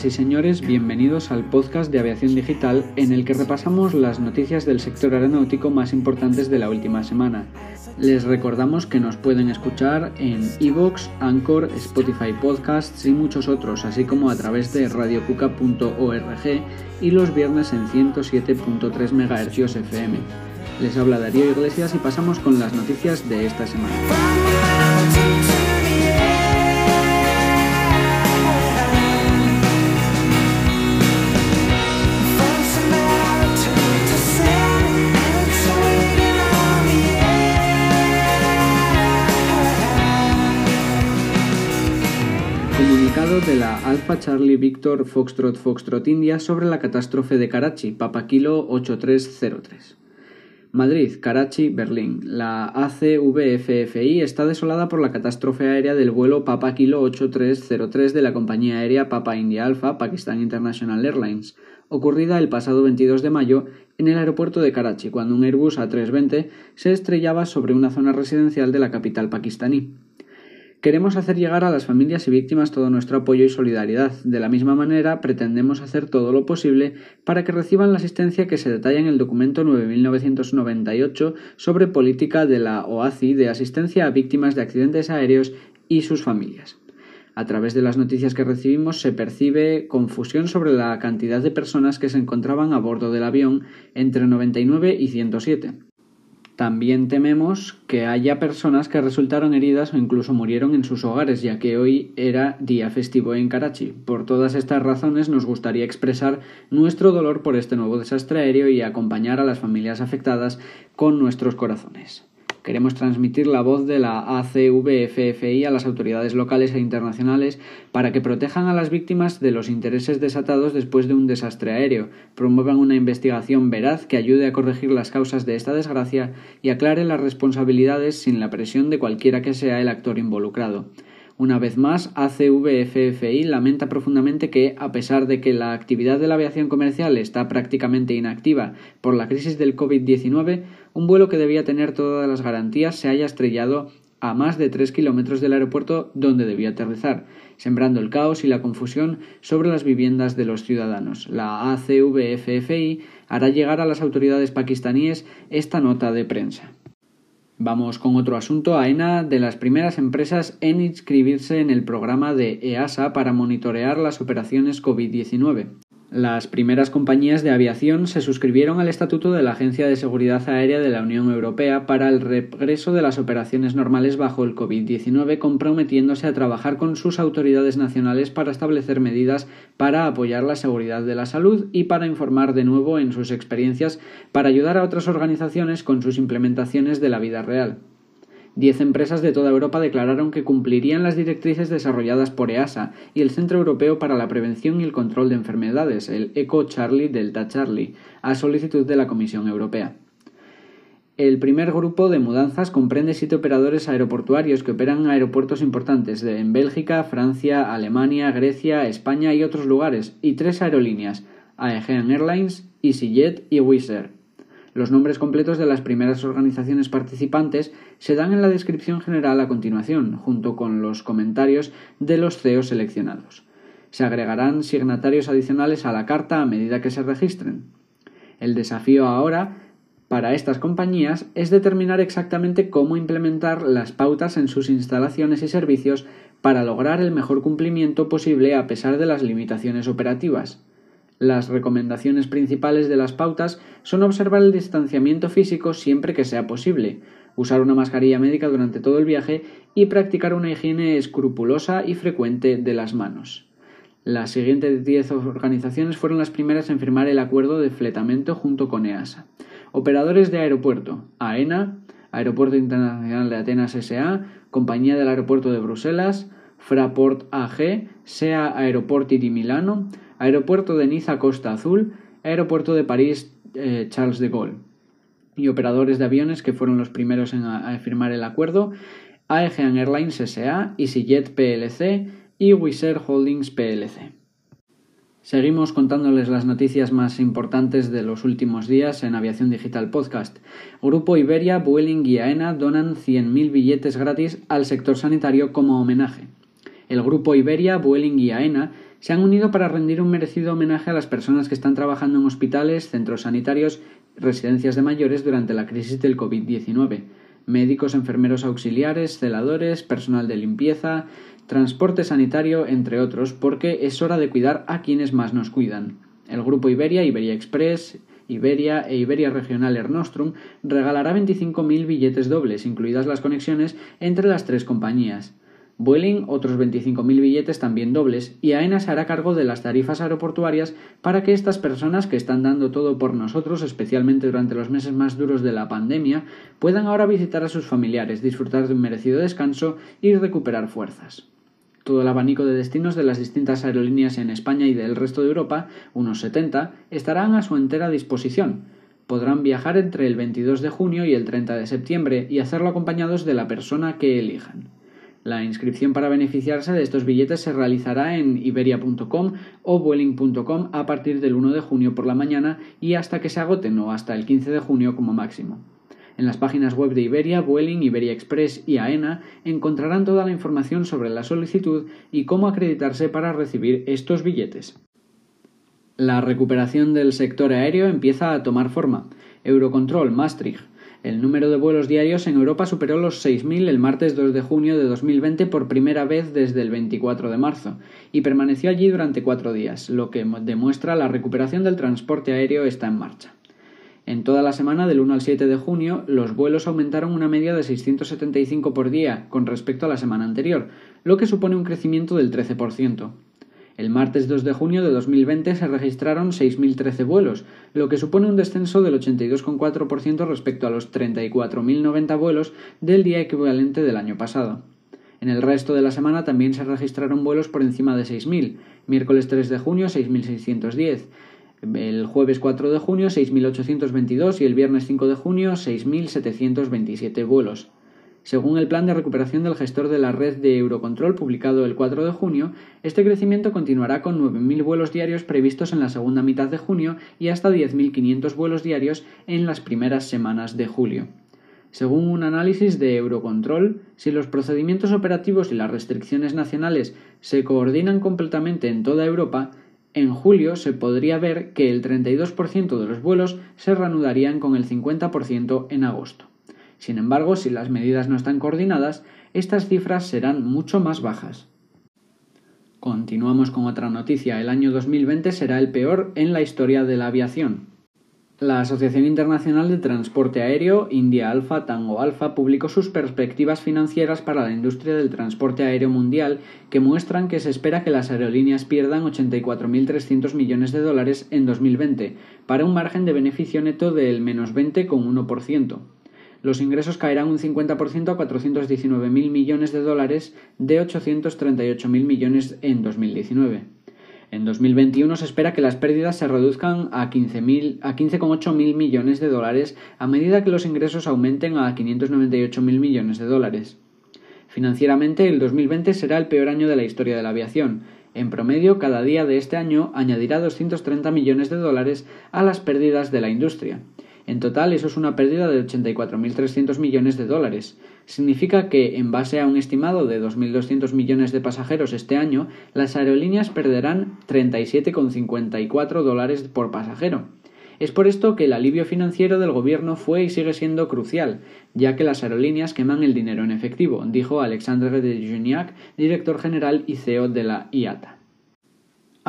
Señoras y señores, bienvenidos al podcast de Aviación Digital en el que repasamos las noticias del sector aeronáutico más importantes de la última semana. Les recordamos que nos pueden escuchar en Evox, Anchor, Spotify Podcasts y muchos otros, así como a través de radiocuca.org y los viernes en 107.3 MHz FM. Les habla Darío Iglesias y pasamos con las noticias de esta semana. Charlie Victor Foxtrot Foxtrot India sobre la catástrofe de Karachi, Papa Kilo 8303. Madrid, Karachi, Berlín. La ACVFFI está desolada por la catástrofe aérea del vuelo Papa Kilo 8303 de la compañía aérea Papa India Alpha Pakistan International Airlines, ocurrida el pasado 22 de mayo en el aeropuerto de Karachi, cuando un Airbus A320 se estrellaba sobre una zona residencial de la capital pakistaní. Queremos hacer llegar a las familias y víctimas todo nuestro apoyo y solidaridad. De la misma manera, pretendemos hacer todo lo posible para que reciban la asistencia que se detalla en el documento 9998 sobre política de la OACI de asistencia a víctimas de accidentes aéreos y sus familias. A través de las noticias que recibimos se percibe confusión sobre la cantidad de personas que se encontraban a bordo del avión entre 99 y 107. También tememos que haya personas que resultaron heridas o incluso murieron en sus hogares, ya que hoy era día festivo en Karachi. Por todas estas razones nos gustaría expresar nuestro dolor por este nuevo desastre aéreo y acompañar a las familias afectadas con nuestros corazones. Queremos transmitir la voz de la ACVFFI a las autoridades locales e internacionales para que protejan a las víctimas de los intereses desatados después de un desastre aéreo, promuevan una investigación veraz que ayude a corregir las causas de esta desgracia y aclare las responsabilidades sin la presión de cualquiera que sea el actor involucrado. Una vez más, ACVFFI lamenta profundamente que, a pesar de que la actividad de la aviación comercial está prácticamente inactiva por la crisis del COVID-19, un vuelo que debía tener todas las garantías se haya estrellado a más de tres kilómetros del aeropuerto donde debía aterrizar, sembrando el caos y la confusión sobre las viviendas de los ciudadanos. La ACVFFI hará llegar a las autoridades pakistaníes esta nota de prensa. Vamos con otro asunto. AENA, de las primeras empresas en inscribirse en el programa de EASA para monitorear las operaciones COVID-19. Las primeras compañías de aviación se suscribieron al Estatuto de la Agencia de Seguridad Aérea de la Unión Europea para el regreso de las operaciones normales bajo el COVID-19, comprometiéndose a trabajar con sus autoridades nacionales para establecer medidas para apoyar la seguridad de la salud y para informar de nuevo en sus experiencias para ayudar a otras organizaciones con sus implementaciones de la vida real. Diez empresas de toda Europa declararon que cumplirían las directrices desarrolladas por EASA y el Centro Europeo para la Prevención y el Control de Enfermedades, el ECO Charlie Delta Charlie, a solicitud de la Comisión Europea. El primer grupo de mudanzas comprende siete operadores aeroportuarios que operan aeropuertos importantes en Bélgica, Francia, Alemania, Grecia, España y otros lugares, y tres aerolíneas, Aegean Airlines, EasyJet y Wizz. Los nombres completos de las primeras organizaciones participantes se dan en la descripción general a continuación, junto con los comentarios de los CEOs seleccionados. Se agregarán signatarios adicionales a la carta a medida que se registren. El desafío ahora para estas compañías es determinar exactamente cómo implementar las pautas en sus instalaciones y servicios para lograr el mejor cumplimiento posible a pesar de las limitaciones operativas. Las recomendaciones principales de las pautas son observar el distanciamiento físico siempre que sea posible, usar una mascarilla médica durante todo el viaje y practicar una higiene escrupulosa y frecuente de las manos. Las siguientes 10 organizaciones fueron las primeras en firmar el acuerdo de fletamento junto con EASA. Operadores de aeropuerto, AENA, Aeropuerto Internacional de Atenas SA, Compañía del Aeropuerto de Bruselas, Fraport AG, SEA Aeroporti di Milano, Aeropuerto de Niza Costa Azul, Aeropuerto de París eh, Charles de Gaulle. Y operadores de aviones que fueron los primeros en firmar el acuerdo, Aegean Airlines SA, EasyJet PLC y Wizz Holdings PLC. Seguimos contándoles las noticias más importantes de los últimos días en Aviación Digital Podcast. Grupo Iberia, Vueling y AENA donan 100.000 billetes gratis al sector sanitario como homenaje. El grupo Iberia, Vueling y AENA se han unido para rendir un merecido homenaje a las personas que están trabajando en hospitales, centros sanitarios, residencias de mayores durante la crisis del COVID-19. Médicos, enfermeros auxiliares, celadores, personal de limpieza, transporte sanitario, entre otros, porque es hora de cuidar a quienes más nos cuidan. El grupo Iberia, Iberia Express, Iberia e Iberia Regional Air Nostrum regalará 25.000 billetes dobles, incluidas las conexiones entre las tres compañías. Vueling otros 25.000 billetes también dobles y AENA se hará cargo de las tarifas aeroportuarias para que estas personas que están dando todo por nosotros, especialmente durante los meses más duros de la pandemia, puedan ahora visitar a sus familiares, disfrutar de un merecido descanso y recuperar fuerzas. Todo el abanico de destinos de las distintas aerolíneas en España y del resto de Europa, unos 70, estarán a su entera disposición. Podrán viajar entre el 22 de junio y el 30 de septiembre y hacerlo acompañados de la persona que elijan. La inscripción para beneficiarse de estos billetes se realizará en iberia.com o vueling.com a partir del 1 de junio por la mañana y hasta que se agoten o hasta el 15 de junio como máximo. En las páginas web de Iberia, Vueling, Iberia Express y AENA encontrarán toda la información sobre la solicitud y cómo acreditarse para recibir estos billetes. La recuperación del sector aéreo empieza a tomar forma. Eurocontrol Maastricht el número de vuelos diarios en Europa superó los 6.000 el martes 2 de junio de 2020 por primera vez desde el 24 de marzo y permaneció allí durante cuatro días, lo que demuestra la recuperación del transporte aéreo está en marcha. En toda la semana del 1 al 7 de junio, los vuelos aumentaron una media de 675 por día con respecto a la semana anterior, lo que supone un crecimiento del 13%. El martes 2 de junio de 2020 se registraron 6.013 vuelos, lo que supone un descenso del 82,4% respecto a los 34.090 vuelos del día equivalente del año pasado. En el resto de la semana también se registraron vuelos por encima de 6.000, miércoles 3 de junio 6.610, el jueves 4 de junio 6.822 y el viernes 5 de junio 6.727 vuelos. Según el plan de recuperación del gestor de la red de Eurocontrol publicado el 4 de junio, este crecimiento continuará con 9.000 vuelos diarios previstos en la segunda mitad de junio y hasta 10.500 vuelos diarios en las primeras semanas de julio. Según un análisis de Eurocontrol, si los procedimientos operativos y las restricciones nacionales se coordinan completamente en toda Europa, en julio se podría ver que el 32% de los vuelos se reanudarían con el 50% en agosto. Sin embargo, si las medidas no están coordinadas, estas cifras serán mucho más bajas. Continuamos con otra noticia. El año 2020 será el peor en la historia de la aviación. La Asociación Internacional de Transporte Aéreo, India Alpha Tango Alpha, publicó sus perspectivas financieras para la industria del transporte aéreo mundial que muestran que se espera que las aerolíneas pierdan 84.300 millones de dólares en 2020, para un margen de beneficio neto del menos 20,1% los ingresos caerán un 50% a 419.000 millones de dólares de 838.000 millones en 2019. En 2021 se espera que las pérdidas se reduzcan a 15,8 mil millones de dólares a medida que los ingresos aumenten a 598.000 millones de dólares. Financieramente, el 2020 será el peor año de la historia de la aviación. En promedio, cada día de este año añadirá 230 millones de dólares a las pérdidas de la industria. En total, eso es una pérdida de 84.300 millones de dólares. Significa que, en base a un estimado de 2.200 millones de pasajeros este año, las aerolíneas perderán 37,54 dólares por pasajero. Es por esto que el alivio financiero del gobierno fue y sigue siendo crucial, ya que las aerolíneas queman el dinero en efectivo, dijo Alexandre de Juniac, director general y CEO de la IATA.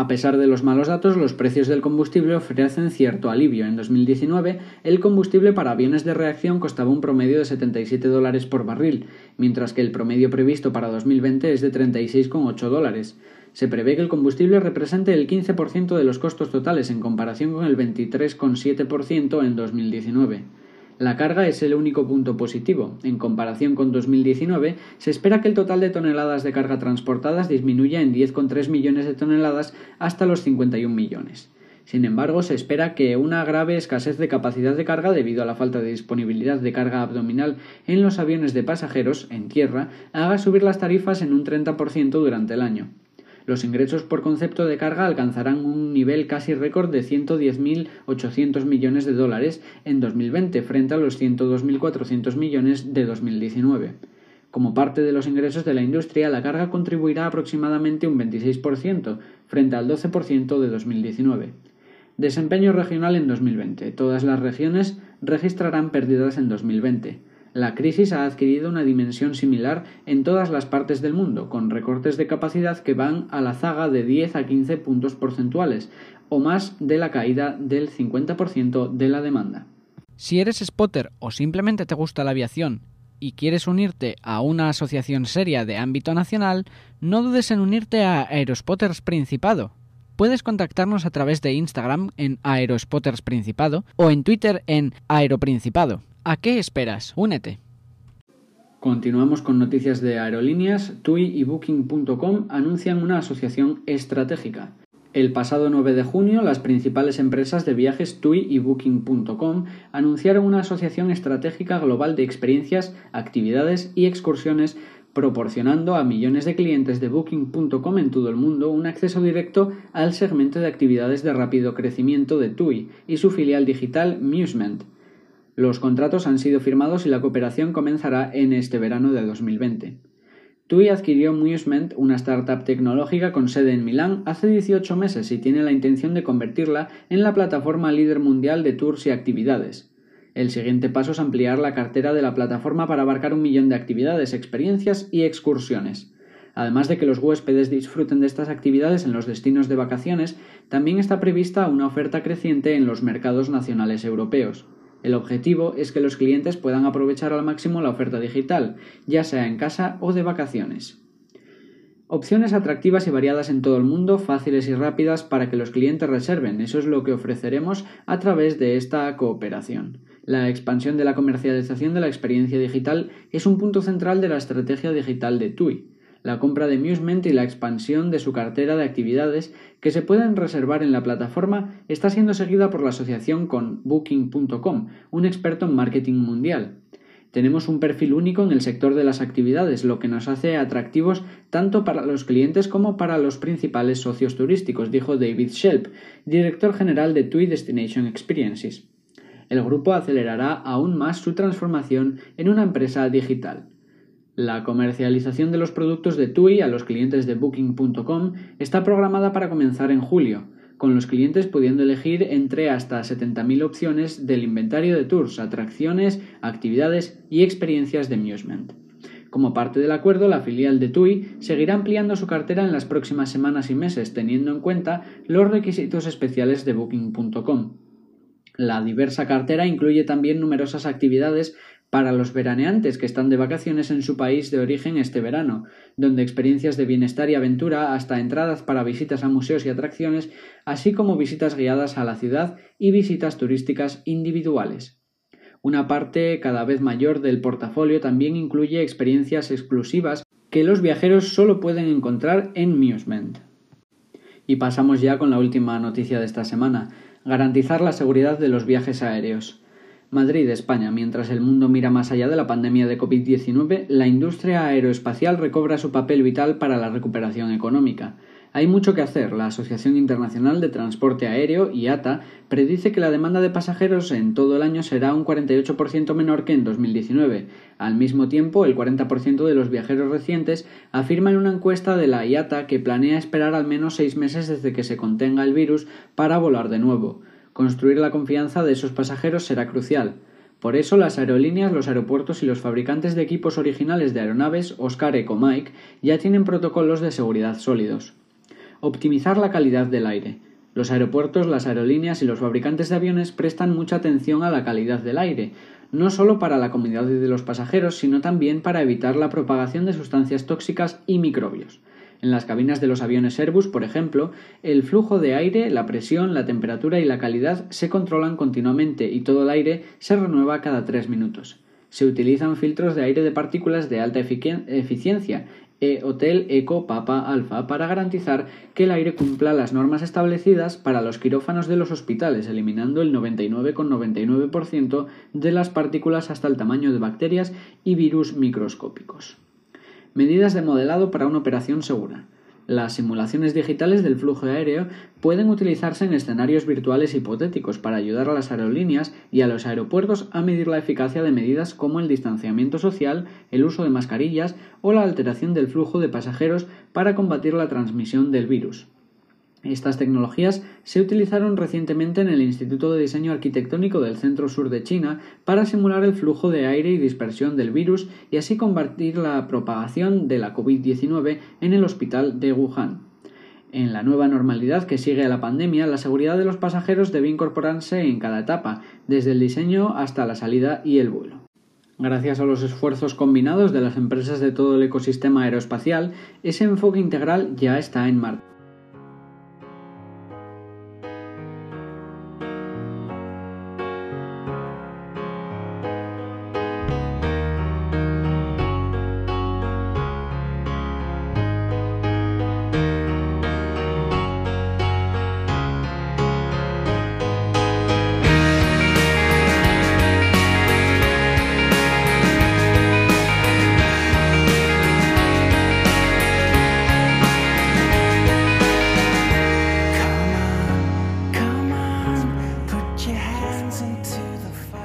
A pesar de los malos datos, los precios del combustible ofrecen cierto alivio. En 2019, el combustible para aviones de reacción costaba un promedio de 77 dólares por barril, mientras que el promedio previsto para 2020 es de 36,8 dólares. Se prevé que el combustible represente el 15% de los costos totales en comparación con el 23,7% en 2019. La carga es el único punto positivo. En comparación con 2019, se espera que el total de toneladas de carga transportadas disminuya en 10,3 millones de toneladas hasta los 51 millones. Sin embargo, se espera que una grave escasez de capacidad de carga debido a la falta de disponibilidad de carga abdominal en los aviones de pasajeros en tierra haga subir las tarifas en un 30% durante el año los ingresos por concepto de carga alcanzarán un nivel casi récord de 110.800 millones de dólares en 2020 frente a los 102.400 millones de 2019. Como parte de los ingresos de la industria, la carga contribuirá aproximadamente un 26%, frente al 12% de 2019. Desempeño regional en 2020. Todas las regiones registrarán pérdidas en 2020. La crisis ha adquirido una dimensión similar en todas las partes del mundo, con recortes de capacidad que van a la zaga de 10 a 15 puntos porcentuales, o más de la caída del 50% de la demanda. Si eres spotter o simplemente te gusta la aviación y quieres unirte a una asociación seria de ámbito nacional, no dudes en unirte a Aerospotters Principado. Puedes contactarnos a través de Instagram en Aerospotters Principado o en Twitter en Aeroprincipado. ¿A qué esperas? Únete. Continuamos con noticias de aerolíneas. TUI y Booking.com anuncian una asociación estratégica. El pasado 9 de junio, las principales empresas de viajes TUI y Booking.com anunciaron una asociación estratégica global de experiencias, actividades y excursiones proporcionando a millones de clientes de Booking.com en todo el mundo un acceso directo al segmento de actividades de rápido crecimiento de TUI y su filial digital Musement. Los contratos han sido firmados y la cooperación comenzará en este verano de 2020. TUI adquirió Musement, una startup tecnológica con sede en Milán, hace 18 meses y tiene la intención de convertirla en la plataforma líder mundial de tours y actividades. El siguiente paso es ampliar la cartera de la plataforma para abarcar un millón de actividades, experiencias y excursiones. Además de que los huéspedes disfruten de estas actividades en los destinos de vacaciones, también está prevista una oferta creciente en los mercados nacionales europeos. El objetivo es que los clientes puedan aprovechar al máximo la oferta digital, ya sea en casa o de vacaciones. Opciones atractivas y variadas en todo el mundo, fáciles y rápidas para que los clientes reserven. Eso es lo que ofreceremos a través de esta cooperación. La expansión de la comercialización de la experiencia digital es un punto central de la estrategia digital de TUI la compra de Musement y la expansión de su cartera de actividades que se pueden reservar en la plataforma está siendo seguida por la asociación con Booking.com, un experto en marketing mundial. Tenemos un perfil único en el sector de las actividades, lo que nos hace atractivos tanto para los clientes como para los principales socios turísticos, dijo David Shelp, director general de TUI Destination Experiences. El grupo acelerará aún más su transformación en una empresa digital. La comercialización de los productos de TUI a los clientes de Booking.com está programada para comenzar en julio, con los clientes pudiendo elegir entre hasta 70.000 opciones del inventario de tours, atracciones, actividades y experiencias de Musement. Como parte del acuerdo, la filial de TUI seguirá ampliando su cartera en las próximas semanas y meses, teniendo en cuenta los requisitos especiales de Booking.com. La diversa cartera incluye también numerosas actividades para los veraneantes que están de vacaciones en su país de origen este verano, donde experiencias de bienestar y aventura hasta entradas para visitas a museos y atracciones, así como visitas guiadas a la ciudad y visitas turísticas individuales. Una parte cada vez mayor del portafolio también incluye experiencias exclusivas que los viajeros solo pueden encontrar en Musement. Y pasamos ya con la última noticia de esta semana, garantizar la seguridad de los viajes aéreos. Madrid, España. Mientras el mundo mira más allá de la pandemia de COVID-19, la industria aeroespacial recobra su papel vital para la recuperación económica. Hay mucho que hacer. La Asociación Internacional de Transporte Aéreo, IATA, predice que la demanda de pasajeros en todo el año será un 48% menor que en 2019. Al mismo tiempo, el 40% de los viajeros recientes afirma en una encuesta de la IATA que planea esperar al menos seis meses desde que se contenga el virus para volar de nuevo. Construir la confianza de esos pasajeros será crucial. Por eso las aerolíneas, los aeropuertos y los fabricantes de equipos originales de aeronaves, Oscar Ecomike, ya tienen protocolos de seguridad sólidos. Optimizar la calidad del aire. Los aeropuertos, las aerolíneas y los fabricantes de aviones prestan mucha atención a la calidad del aire, no solo para la comodidad de los pasajeros, sino también para evitar la propagación de sustancias tóxicas y microbios. En las cabinas de los aviones Airbus, por ejemplo, el flujo de aire, la presión, la temperatura y la calidad se controlan continuamente y todo el aire se renueva cada tres minutos. Se utilizan filtros de aire de partículas de alta eficiencia e Hotel Eco Papa Alpha para garantizar que el aire cumpla las normas establecidas para los quirófanos de los hospitales, eliminando el 99,99% de las partículas hasta el tamaño de bacterias y virus microscópicos. Medidas de modelado para una operación segura. Las simulaciones digitales del flujo aéreo pueden utilizarse en escenarios virtuales hipotéticos para ayudar a las aerolíneas y a los aeropuertos a medir la eficacia de medidas como el distanciamiento social, el uso de mascarillas o la alteración del flujo de pasajeros para combatir la transmisión del virus. Estas tecnologías se utilizaron recientemente en el Instituto de Diseño Arquitectónico del Centro Sur de China para simular el flujo de aire y dispersión del virus y así combatir la propagación de la COVID-19 en el hospital de Wuhan. En la nueva normalidad que sigue a la pandemia, la seguridad de los pasajeros debe incorporarse en cada etapa, desde el diseño hasta la salida y el vuelo. Gracias a los esfuerzos combinados de las empresas de todo el ecosistema aeroespacial, ese enfoque integral ya está en marcha.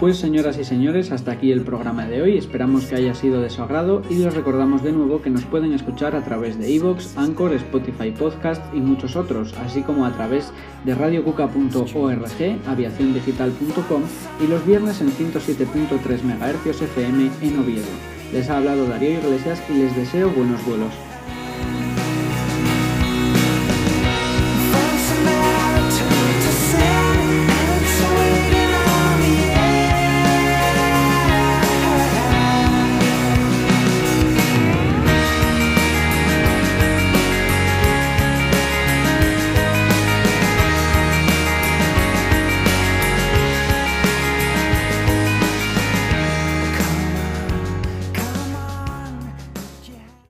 Pues señoras y señores, hasta aquí el programa de hoy. Esperamos que haya sido de su agrado y les recordamos de nuevo que nos pueden escuchar a través de Evox, Anchor, Spotify Podcast y muchos otros, así como a través de radiocuca.org, aviaciondigital.com y los viernes en 107.3 MHz FM en Oviedo. Les ha hablado Darío Iglesias y les deseo buenos vuelos.